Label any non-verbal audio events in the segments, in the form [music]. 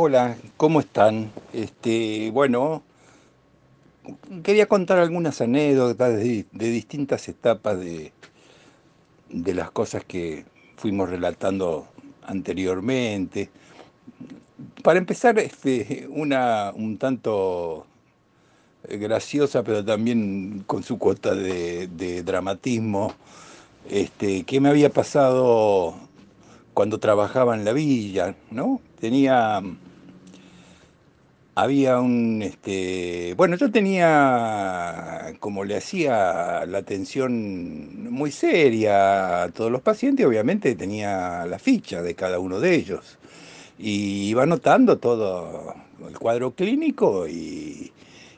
Hola, ¿cómo están? Este, bueno, quería contar algunas anécdotas de, distintas etapas de, de las cosas que fuimos relatando anteriormente. Para empezar, este, una un tanto graciosa, pero también con su cuota de, de dramatismo, este, que me había pasado cuando trabajaba en la villa, ¿no? Tenía, había un, este, bueno, yo tenía, como le hacía la atención muy seria a todos los pacientes, obviamente tenía la ficha de cada uno de ellos. Y iba anotando todo el cuadro clínico y,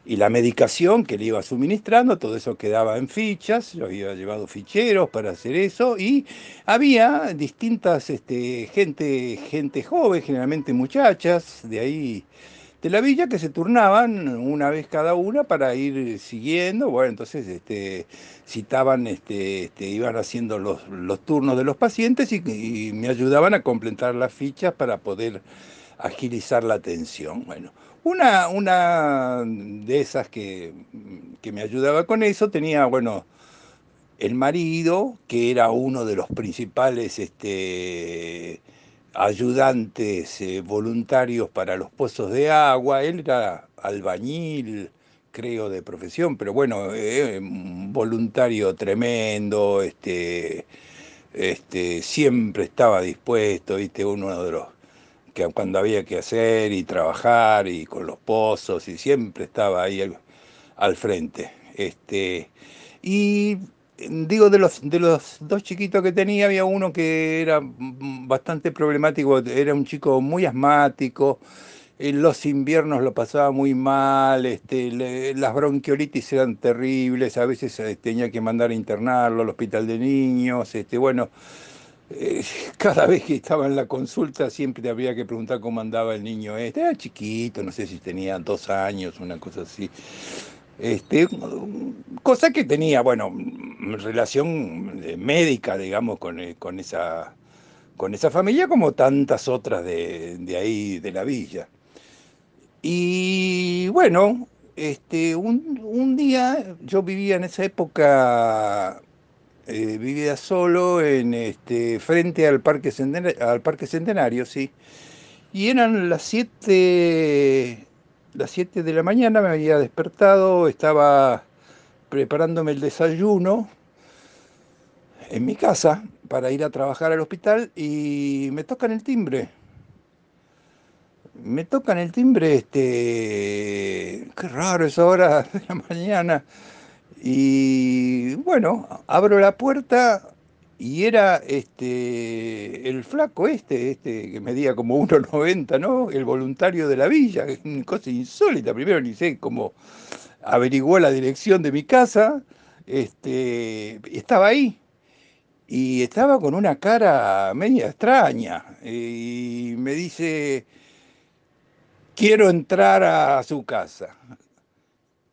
la medicación que le iba suministrando, todo eso quedaba en fichas, yo había llevado ficheros para hacer eso y había distintas este, gente, gente joven, generalmente muchachas de ahí de la villa que se turnaban una vez cada una para ir siguiendo, bueno, entonces este, citaban, este, este, iban haciendo los, los turnos de los pacientes y, y me ayudaban a completar las fichas para poder agilizar la atención. Bueno, una, una de esas que, que me ayudaba con eso tenía, bueno, el marido, que era uno de los principales este, ayudantes eh, voluntarios para los pozos de agua, él era albañil, creo, de profesión, pero bueno, eh, un voluntario tremendo, este, este, siempre estaba dispuesto, viste, uno de los que cuando había que hacer y trabajar y con los pozos y siempre estaba ahí al, al frente. Este, y digo, de los, de los dos chiquitos que tenía, había uno que era bastante problemático, era un chico muy asmático, en los inviernos lo pasaba muy mal, este, las bronquiolitis eran terribles, a veces eh, tenía que mandar a internarlo al hospital de niños, este, bueno, eh, [laughs] cada vez que estaba en la consulta siempre había que preguntar cómo andaba el niño este, era chiquito, no sé si tenía dos años, una cosa así. Este, cosa que tenía, bueno, relación médica, digamos, con, eh, con, esa, con esa familia, como tantas otras de, de ahí, de la villa. Y bueno, este, un, un día yo vivía en esa época eh, vivía solo en este frente al parque centenario, al parque centenario sí y eran las 7 las 7 de la mañana me había despertado estaba preparándome el desayuno en mi casa para ir a trabajar al hospital y me tocan el timbre. Me tocan el timbre este qué raro es hora [laughs] de la mañana. Y bueno, abro la puerta y era este el flaco este, este que medía como 1,90, ¿no? El voluntario de la villa, [laughs] cosa insólita. Primero ni sé cómo averiguó la dirección de mi casa, este, estaba ahí. Y estaba con una cara media extraña. Y me dice, quiero entrar a su casa.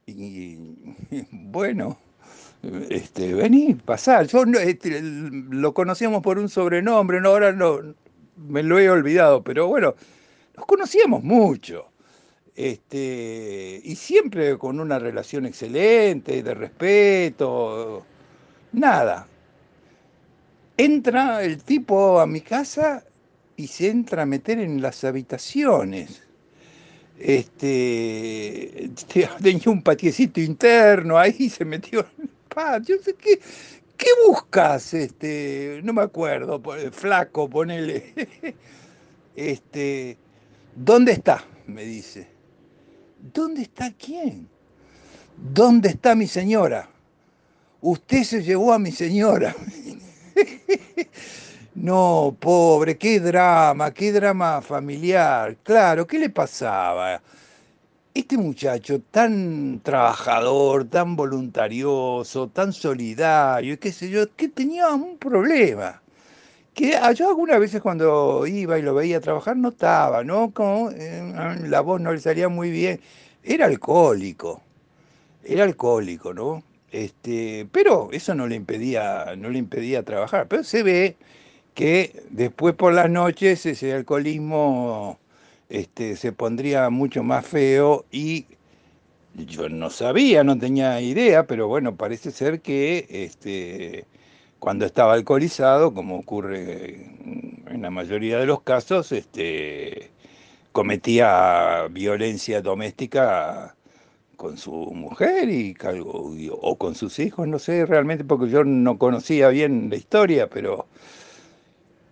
Y [laughs] bueno, este, vení, pasá. Yo este, lo conocíamos por un sobrenombre, no, ahora no, me lo he olvidado, pero bueno, nos conocíamos mucho. Este, y siempre con una relación excelente, de respeto, nada. Entra el tipo a mi casa y se entra a meter en las habitaciones este, [laughs] tenía un patiecito interno, ahí se metió el patio, ¿qué, qué buscas? Este, no me acuerdo, flaco, ponele. [laughs] Este, ¿dónde está? me dice. ¿Dónde está quién? ¿Dónde está mi señora? Usted se llevó a mi señora. [laughs] No, pobre, qué drama, qué drama familiar. Claro, ¿qué le pasaba? Este muchacho tan trabajador, tan voluntarioso, tan solidario, qué sé yo, que tenía un problema. Que ah, yo algunas veces cuando iba y lo veía trabajar notaba, ¿no? Como eh, la voz no le salía muy bien. Era alcohólico, era alcohólico, ¿no? Este, pero eso no le impedía, no le impedía trabajar. Pero se ve que después por las noches ese alcoholismo este, se pondría mucho más feo y yo no sabía, no tenía idea, pero bueno, parece ser que este, cuando estaba alcoholizado, como ocurre en la mayoría de los casos, este, cometía violencia doméstica con su mujer y, o con sus hijos, no sé realmente, porque yo no conocía bien la historia, pero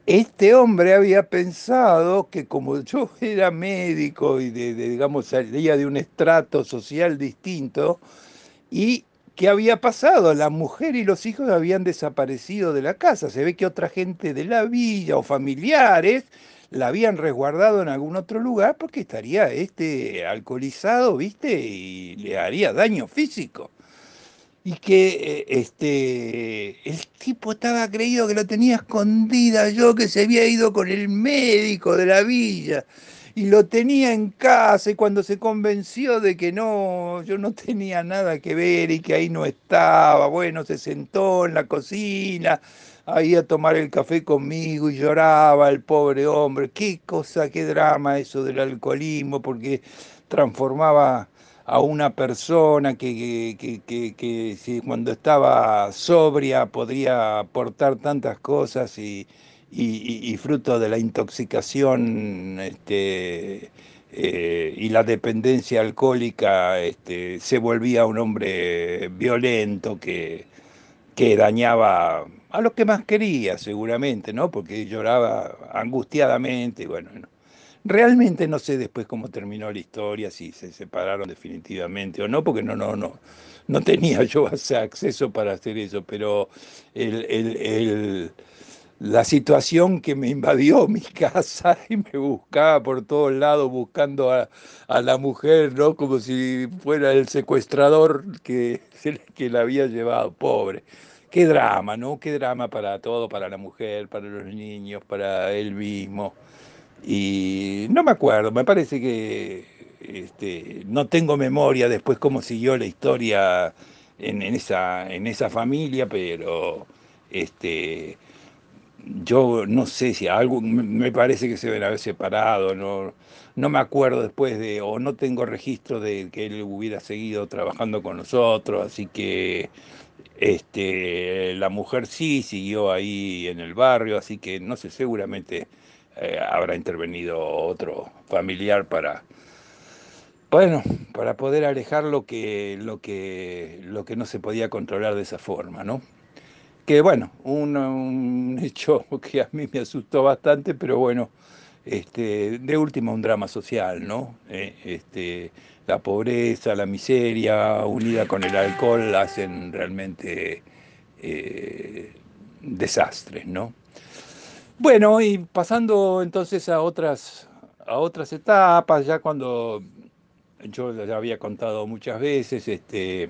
este hombre había pensado que como yo [laughs] era médico y de, digamos salía de un estrato social distinto y ¿Qué había pasado? La mujer y los hijos habían desaparecido de la casa. Se ve que otra gente de la villa o familiares la habían resguardado en algún otro lugar porque estaría este alcoholizado, ¿viste? Y le haría daño físico. Y que eh, este, el tipo estaba creído que lo tenía escondida yo, que se había ido con el médico de la villa y lo tenía en casa y cuando se convenció de que no, yo no [laughs] tenía nada que ver y que ahí no estaba, bueno, se sentó en la cocina ahí a tomar el café conmigo y lloraba el pobre hombre. Qué cosa, qué drama eso del alcoholismo, porque transformaba a una persona que, que, que, que cuando estaba sobria podría aportar tantas cosas y, y, fruto de la intoxicación este, eh, y la dependencia alcohólica este, se volvía un hombre violento que, que dañaba a los que más quería seguramente, ¿no? Porque lloraba angustiadamente, bueno, realmente no sé después cómo terminó la historia, si se separaron definitivamente o no, porque no, no, no, no tenía [laughs] yo acceso para hacer eso, pero el, el la situación que me invadió [laughs] mi casa y me buscaba por todos lados buscando a, la mujer, ¿no? Como si fuera el secuestrador que, [laughs] que la había llevado, pobre. Qué drama, ¿no? Qué drama para todo, para la mujer, para los niños, para él mismo. Y no me acuerdo, me parece que este, no tengo memoria después cómo siguió la historia en, esa, en esa familia, pero este, yo no sé si algo, me parece que se deben haber separado, no, no me acuerdo después de, o no tengo registro de que él hubiera seguido trabajando con nosotros, así que este, la mujer sí siguió ahí en el barrio, así que no sé, seguramente eh, habrá intervenido otro familiar para, bueno, para poder alejar lo que, lo que, lo que no se podía controlar de esa forma, ¿no? que bueno, un, hecho [laughs] que a mí me asustó bastante, pero bueno, este, de última un drama social, ¿no? Eh, este, la pobreza, la miseria, unida con el alcohol, hacen realmente eh, desastres, ¿no? Bueno, y pasando entonces a otras, a otras etapas, ya cuando yo ya había contado muchas veces, este,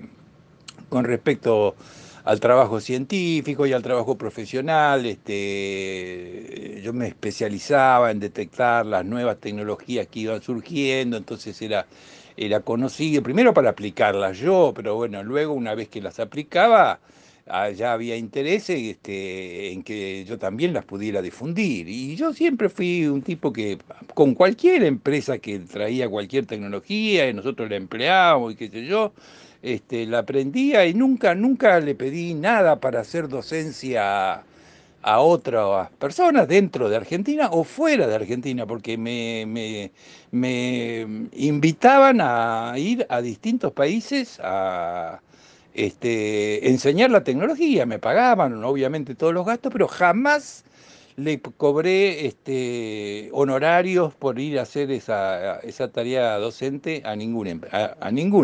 con respecto al trabajo científico y al trabajo profesional. Este, yo me especializaba en detectar las nuevas tecnologías que iban surgiendo, entonces era, era conocido, primero para aplicarlas yo, pero bueno, luego una vez que las aplicaba, ah, ya había interés este, en que yo también las pudiera difundir. Y yo siempre fui un tipo que con cualquier empresa que traía cualquier tecnología, y nosotros la empleábamos y qué sé yo, este, la aprendía y nunca, nunca le pedí nada para hacer docencia a otras personas dentro de Argentina o fuera de Argentina, porque me, me, invitaban a ir a distintos países a este, enseñar la tecnología, me pagaban obviamente todos los gastos, pero jamás le cobré este, honorarios por ir a hacer esa, tarea docente a ninguna,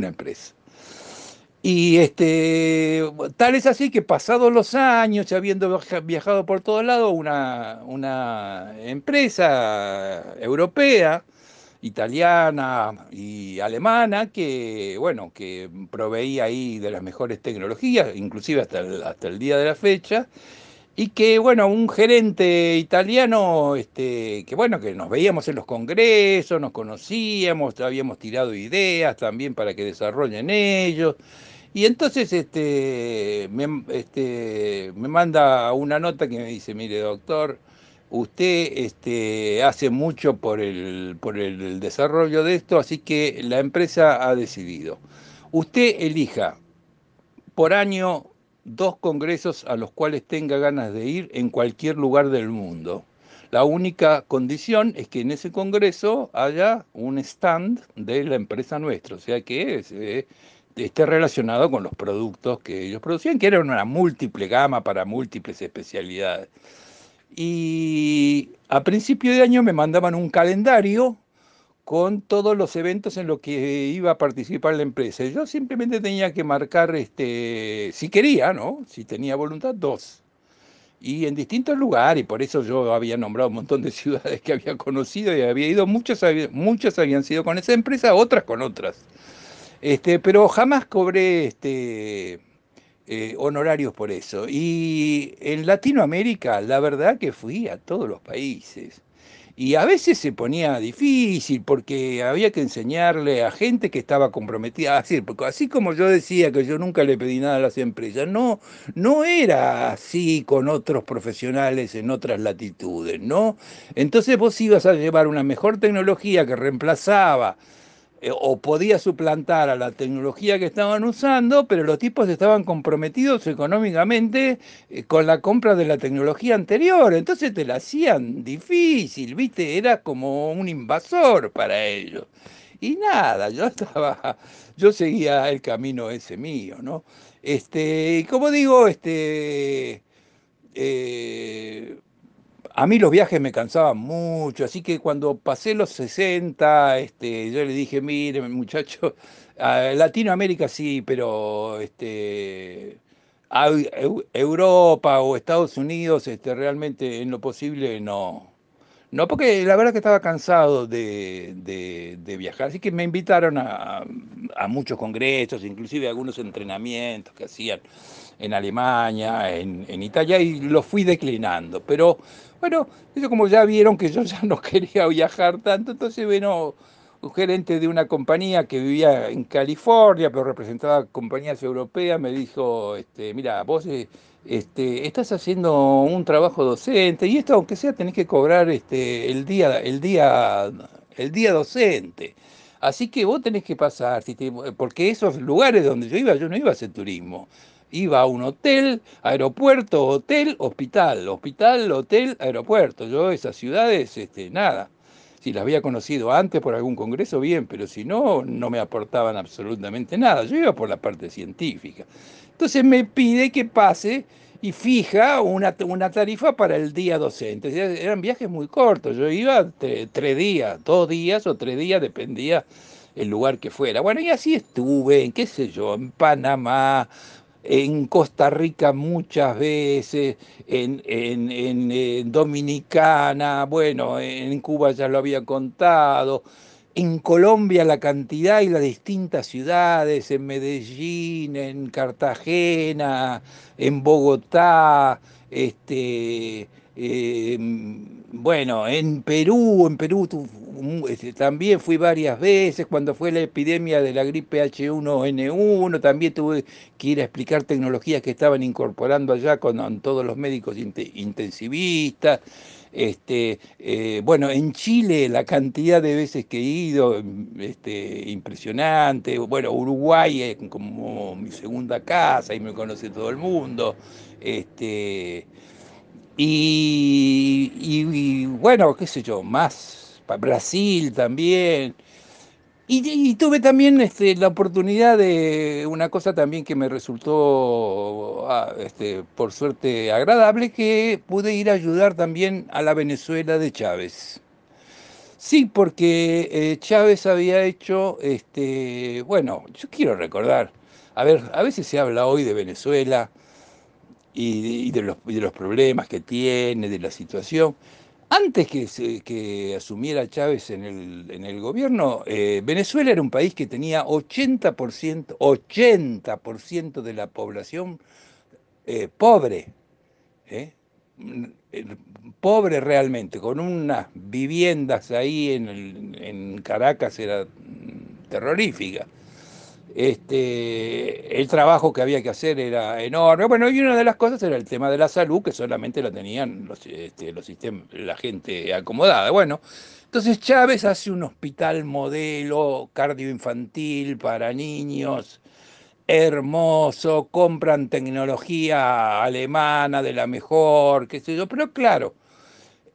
empresa. Y este, tal es así que pasados los años, habiendo viajado por todos lados, una empresa europea, italiana y alemana, que, bueno, que proveía ahí de las mejores tecnologías, inclusive hasta el, hasta el día de la fecha, y que, bueno, un gerente italiano, este, que bueno, que nos veíamos en los congresos, nos conocíamos, habíamos tirado ideas también para que desarrollen ellos, y entonces este me, este, me manda una nota que me dice, mire doctor, usted este, hace mucho por el, por el desarrollo de esto, así que la empresa ha decidido. Usted elija por año dos congresos a los cuales tenga ganas de ir en cualquier lugar del mundo. La única condición es que en ese congreso haya un stand de la empresa nuestra, o sea que eh, esté relacionado con los productos que ellos producían, que eran una múltiple gama para múltiples especialidades. Y a principio de año me mandaban un calendario con todos los eventos en los que iba a participar la empresa. Yo simplemente tenía que marcar, este, si quería, ¿no? Si tenía voluntad, dos. Y en distintos lugares, por eso yo había nombrado un montón de [laughs] ciudades que había conocido y había ido, muchas, muchas habían sido con esa empresa, otras con otras. Este, pero jamás cobré este, eh, honorarios por eso. Y en Latinoamérica, la verdad que fui a todos los países. Y a veces se ponía difícil porque había que enseñarle a gente que estaba comprometida. Así, porque así como yo decía que yo nunca le pedí nada a las empresas, no, no era así con otros profesionales en otras latitudes, ¿no? Entonces vos ibas a llevar una mejor tecnología que reemplazaba o podía suplantar a la tecnología que estaban usando, pero los tipos estaban comprometidos económicamente eh, con la compra de la tecnología anterior, entonces te la hacían difícil, ¿viste? Era como un invasor para ellos. Y nada, yo estaba, yo seguía el camino ese mío, ¿no? Este, y como digo, este, eh, a mí los viajes me cansaban mucho, así que cuando pasé los 60, este, yo le dije, mire, muchacho, Latinoamérica sí, pero este, Europa o Estados Unidos, este, realmente en lo posible no. No, porque la verdad que estaba cansado de, viajar, así que me invitaron a, a, muchos congresos, inclusive algunos entrenamientos que hacían en Alemania, en, en Italia, y los fui declinando. Pero bueno, eso como ya vieron que yo ya no [laughs] quería viajar tanto, entonces bueno, un gerente de una compañía que vivía en California, pero representaba compañías europeas, me dijo, este, mira, vos eh, este, estás haciendo un trabajo docente y esto aunque sea tenés que cobrar este, el, día, el, día, el día docente. Así que vos tenés que pasar, porque esos lugares donde yo iba, yo no iba a hacer turismo iba a un hotel, aeropuerto, hotel, hospital, hospital, hotel, aeropuerto. Yo esas ciudades, este, nada. Si las había conocido antes por algún congreso, bien, pero si no, no me aportaban absolutamente nada. Yo iba por la parte científica. Entonces me pide que pase y fija una, una tarifa para el día docente. Eran viajes muy cortos. Yo iba tres días, dos días o tres días, dependía el lugar que fuera. Bueno, y así estuve, en qué sé yo, en Panamá, en Costa Rica muchas veces, en, en, Dominicana, bueno, en Cuba ya lo había contado, en Colombia la cantidad y las distintas ciudades, en Medellín, en Cartagena, en Bogotá, este, eh, bueno, en Perú, en Perú este, también fui varias veces, cuando fue la epidemia de la gripe H1N1, también tuve que ir a explicar tecnologías que estaban incorporando allá con, todos los médicos intensivistas. Este, eh, bueno, en Chile la cantidad de veces que he ido, este, impresionante. Bueno, Uruguay es como mi segunda casa y me conoce todo el mundo. Este, y, bueno, qué sé yo, más, Brasil también. Y, tuve también este, la oportunidad de una cosa también que me resultó, ah, este, por suerte, agradable, que pude ir a ayudar también a la Venezuela de Chávez. Sí, porque eh, Chávez había hecho, este, bueno, yo quiero recordar, a ver, a veces se habla hoy de Venezuela, y, de, los, de, los, problemas que tiene, de la situación. Antes que, que asumiera Chávez en el, en el gobierno, eh, Venezuela era un país que tenía 80%, 80 de la población eh, pobre, ¿eh? pobre realmente, con unas viviendas ahí en, en Caracas era terrorífica. Este, el trabajo que había que hacer era enorme. Bueno, y una de las cosas era el tema de la salud, que solamente lo tenían los, este, los sistemas, la gente acomodada. Bueno, entonces Chávez hace un hospital modelo cardioinfantil para niños, hermoso, compran tecnología alemana de la mejor, qué sé yo, pero claro,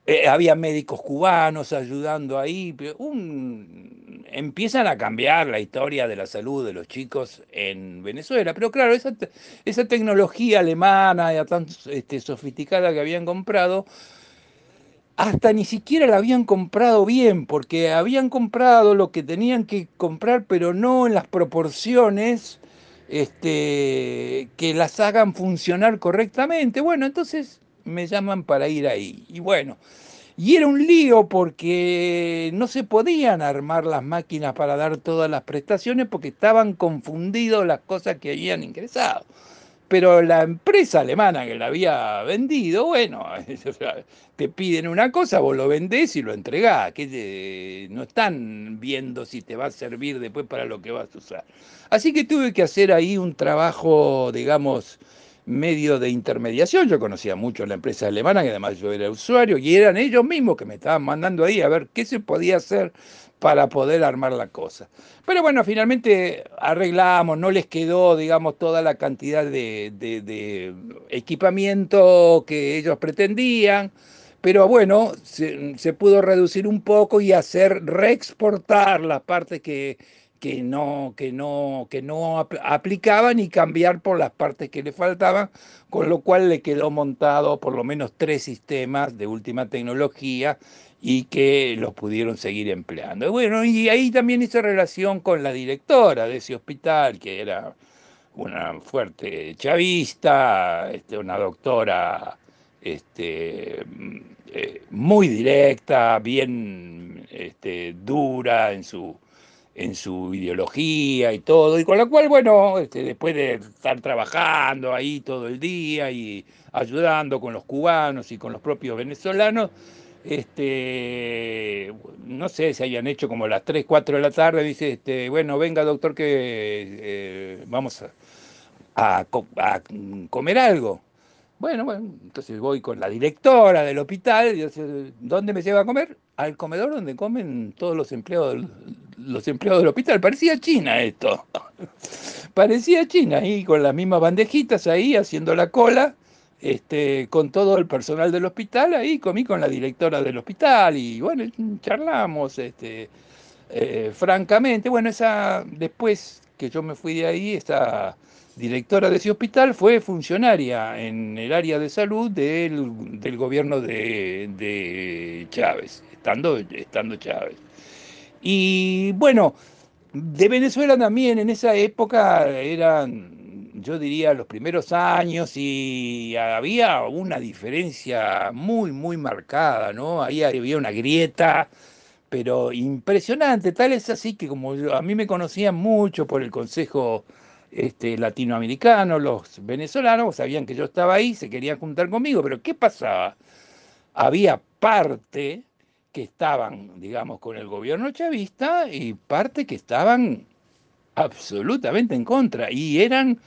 eh, había médicos cubanos ayudando ahí, un, empiezan a cambiar la historia de la salud de los chicos en Venezuela, pero claro, esa, tecnología alemana ya tan este, sofisticada que habían comprado, hasta ni siquiera la habían comprado bien, porque habían comprado lo que tenían que comprar, pero no en las proporciones este, que las hagan funcionar correctamente. Bueno, entonces me llaman para ir ahí. Y bueno, y era un lío porque no se podían armar las máquinas para dar todas las prestaciones porque estaban confundidos las cosas que habían ingresado. Pero la empresa alemana que la había vendido, bueno, [laughs] te piden una cosa, vos lo vendés y lo entregás, que no están viendo si te va a servir después para lo que vas a usar. Así que tuve que hacer ahí un trabajo, digamos, medio de intermediación. Yo conocía mucho la empresa alemana, que además yo era usuario, y eran ellos mismos que me estaban mandando ahí a ver qué se podía hacer para poder armar la cosa. Pero bueno, finalmente arreglamos, no les quedó, digamos, toda la cantidad de, equipamiento que ellos pretendían, pero bueno, se, pudo reducir un poco y hacer reexportar las partes que, que no, que no, que no aplicaban y cambiar por las partes que le faltaban, con lo cual le quedó montado por lo menos tres sistemas de última tecnología y que los pudieron seguir empleando. Bueno, y ahí también hice relación con la directora de ese hospital, que era una fuerte chavista, este, una doctora este, eh, muy directa, bien este, dura en su, en su ideología y todo, y con la cual, bueno, este, después de estar trabajando ahí todo el día y ayudando con los cubanos y con los propios venezolanos, este, no sé, si hayan hecho como las 3, 4 de la tarde, dice, este, bueno, venga doctor que eh, vamos a, comer algo. Bueno, bueno, entonces voy con la directora del hospital, y dice, ¿dónde me lleva a comer? Al comedor donde comen todos los empleados, los empleados del hospital. Parecía China esto. [laughs] Parecía China, ahí con las mismas bandejitas ahí haciendo la cola este, con todo el personal del hospital, ahí comí con la directora del hospital y bueno, charlamos este, eh, francamente. Bueno, esa, después que yo me fui de ahí, esa directora de ese hospital fue funcionaria en el área de salud del, del gobierno de, de, Chávez, estando, estando Chávez. Y bueno, de Venezuela también en esa época eran yo diría, los primeros años y había una diferencia muy, muy marcada, ¿no? Ahí había una grieta, pero impresionante, tal es así que como a mí me conocían mucho por el Consejo este, Latinoamericano, los venezolanos sabían que yo estaba ahí, se querían juntar conmigo, pero ¿qué pasaba? Había parte que estaban, digamos, con el gobierno chavista y parte que estaban absolutamente en contra y eran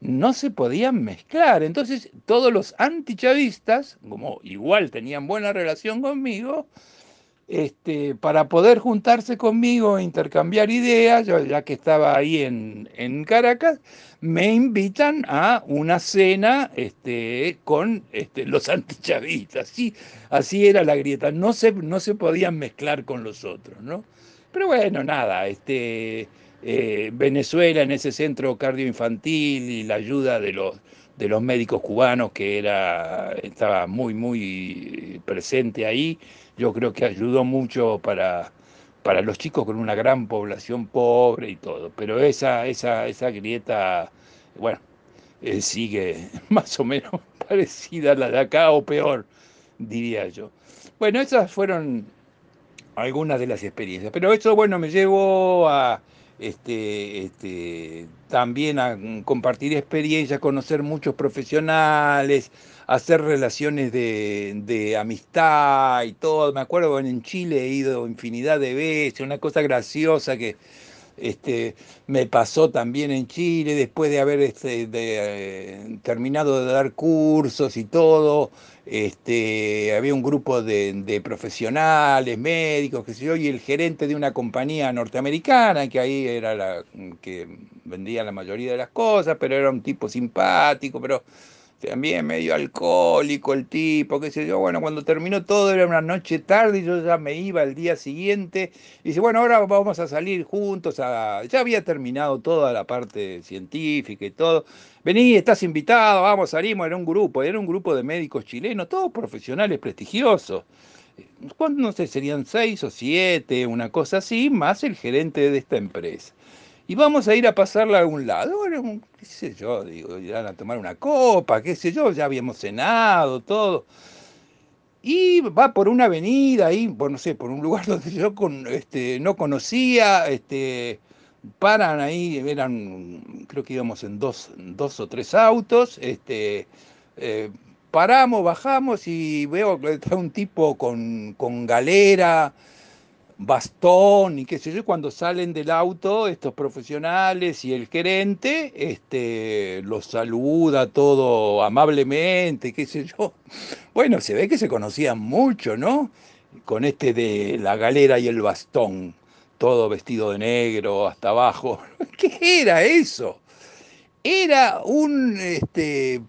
no se podían mezclar. Entonces, todos los antichavistas, como igual tenían buena relación conmigo, este, para poder juntarse conmigo e intercambiar ideas, yo, ya que estaba ahí en, en, Caracas, me invitan a una cena este, con este, los [laughs] antichavistas. Sí, así era la grieta, no se, no se podían mezclar con los otros, ¿no? Pero bueno, nada, este, eh, Venezuela en ese centro cardioinfantil y la ayuda de los, de los médicos cubanos que era, estaba muy, muy presente ahí, yo creo que ayudó mucho para, para los chicos con una gran población pobre y todo. Pero esa, esa, esa grieta, bueno, eh, sigue [laughs] más o menos [laughs] parecida a la de acá o peor, diría yo. Bueno, esas fueron algunas de las experiencias. Pero eso, bueno, me llevó a este, este, también a compartir experiencias, conocer muchos profesionales, hacer relaciones de, amistad y todo. Me acuerdo en Chile he ido infinidad de veces, una cosa graciosa que Este, me pasó también en Chile, después de haber este, eh, terminado de dar cursos y todo, este, había un grupo de, profesionales, médicos, que sé yo, y el gerente de una compañía norteamericana, que ahí era la que vendía la mayoría de las cosas, pero era un tipo simpático, pero también medio alcohólico el tipo, qué sé yo. Bueno, cuando terminó todo era una noche tarde y yo ya me iba al día siguiente. Y dice, bueno, ahora vamos a salir juntos. Ya había terminado toda la parte científica y todo. Vení, estás invitado, vamos, salimos. Era un grupo, era un grupo de médicos chilenos, todos profesionales prestigiosos. No sé, serían seis o siete, una cosa así, más el gerente de esta empresa y vamos a ir a pasarla a algún lado. Bueno, qué sé yo, digo, irán a tomar una copa, qué sé yo, ya habíamos cenado, todo. Y va por una avenida ahí, por, no sé, por un lugar [laughs] donde yo este, no conocía, este, paran ahí, eran, creo que íbamos en dos, dos o tres autos, este, eh, paramos, bajamos y veo que está un tipo con, con galera, bastón y qué sé yo, cuando salen del auto estos profesionales y el gerente, este, los saluda todo amablemente, qué sé yo. Bueno, se ve que se conocían mucho, ¿no? Con este de la galera y el bastón, todo vestido de negro hasta abajo. [laughs] ¿Qué era eso? Era un este,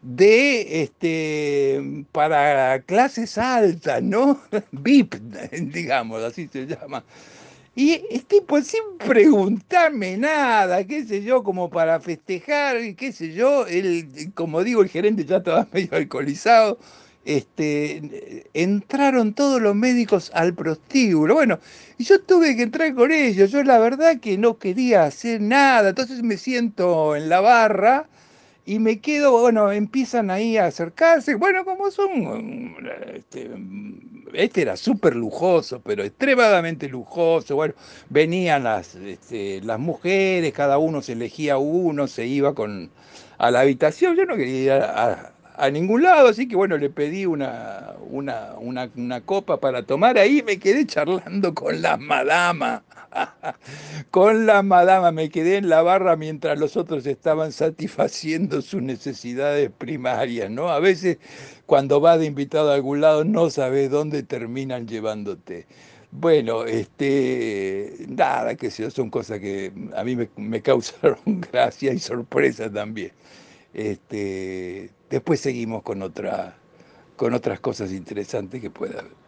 de este para clases altas, ¿no? [laughs] VIP, digamos, así se llama. Y es tipo sin preguntarme nada, qué sé yo, como para festejar, qué sé yo, el, como digo, el gerente ya estaba [laughs] medio alcoholizado, este, entraron todos los médicos al prostíbulo. Bueno, y yo tuve que entrar con ellos, yo la verdad que no quería hacer nada, entonces me siento en la barra y me quedo, bueno, empiezan ahí a acercarse, bueno, como son, este, este era súper lujoso, pero extremadamente lujoso, bueno, venían las, este, las mujeres, cada uno se elegía uno, se iba con, a la habitación, yo no quería ir a ningún lado, así que bueno, le pedí una, una, una, una copa para tomar ahí, me quedé charlando con la madama, [laughs] con la madama, me quedé en la barra mientras los otros estaban satisfaciendo sus necesidades primarias, ¿no? A veces cuando vas de invitado a algún lado no sabes dónde terminan llevándote. Bueno, este, nada, que son cosas que a mí me causaron [laughs] gracia y sorpresa también. Este, después seguimos con, otra, con otras cosas interesantes que pueda haber.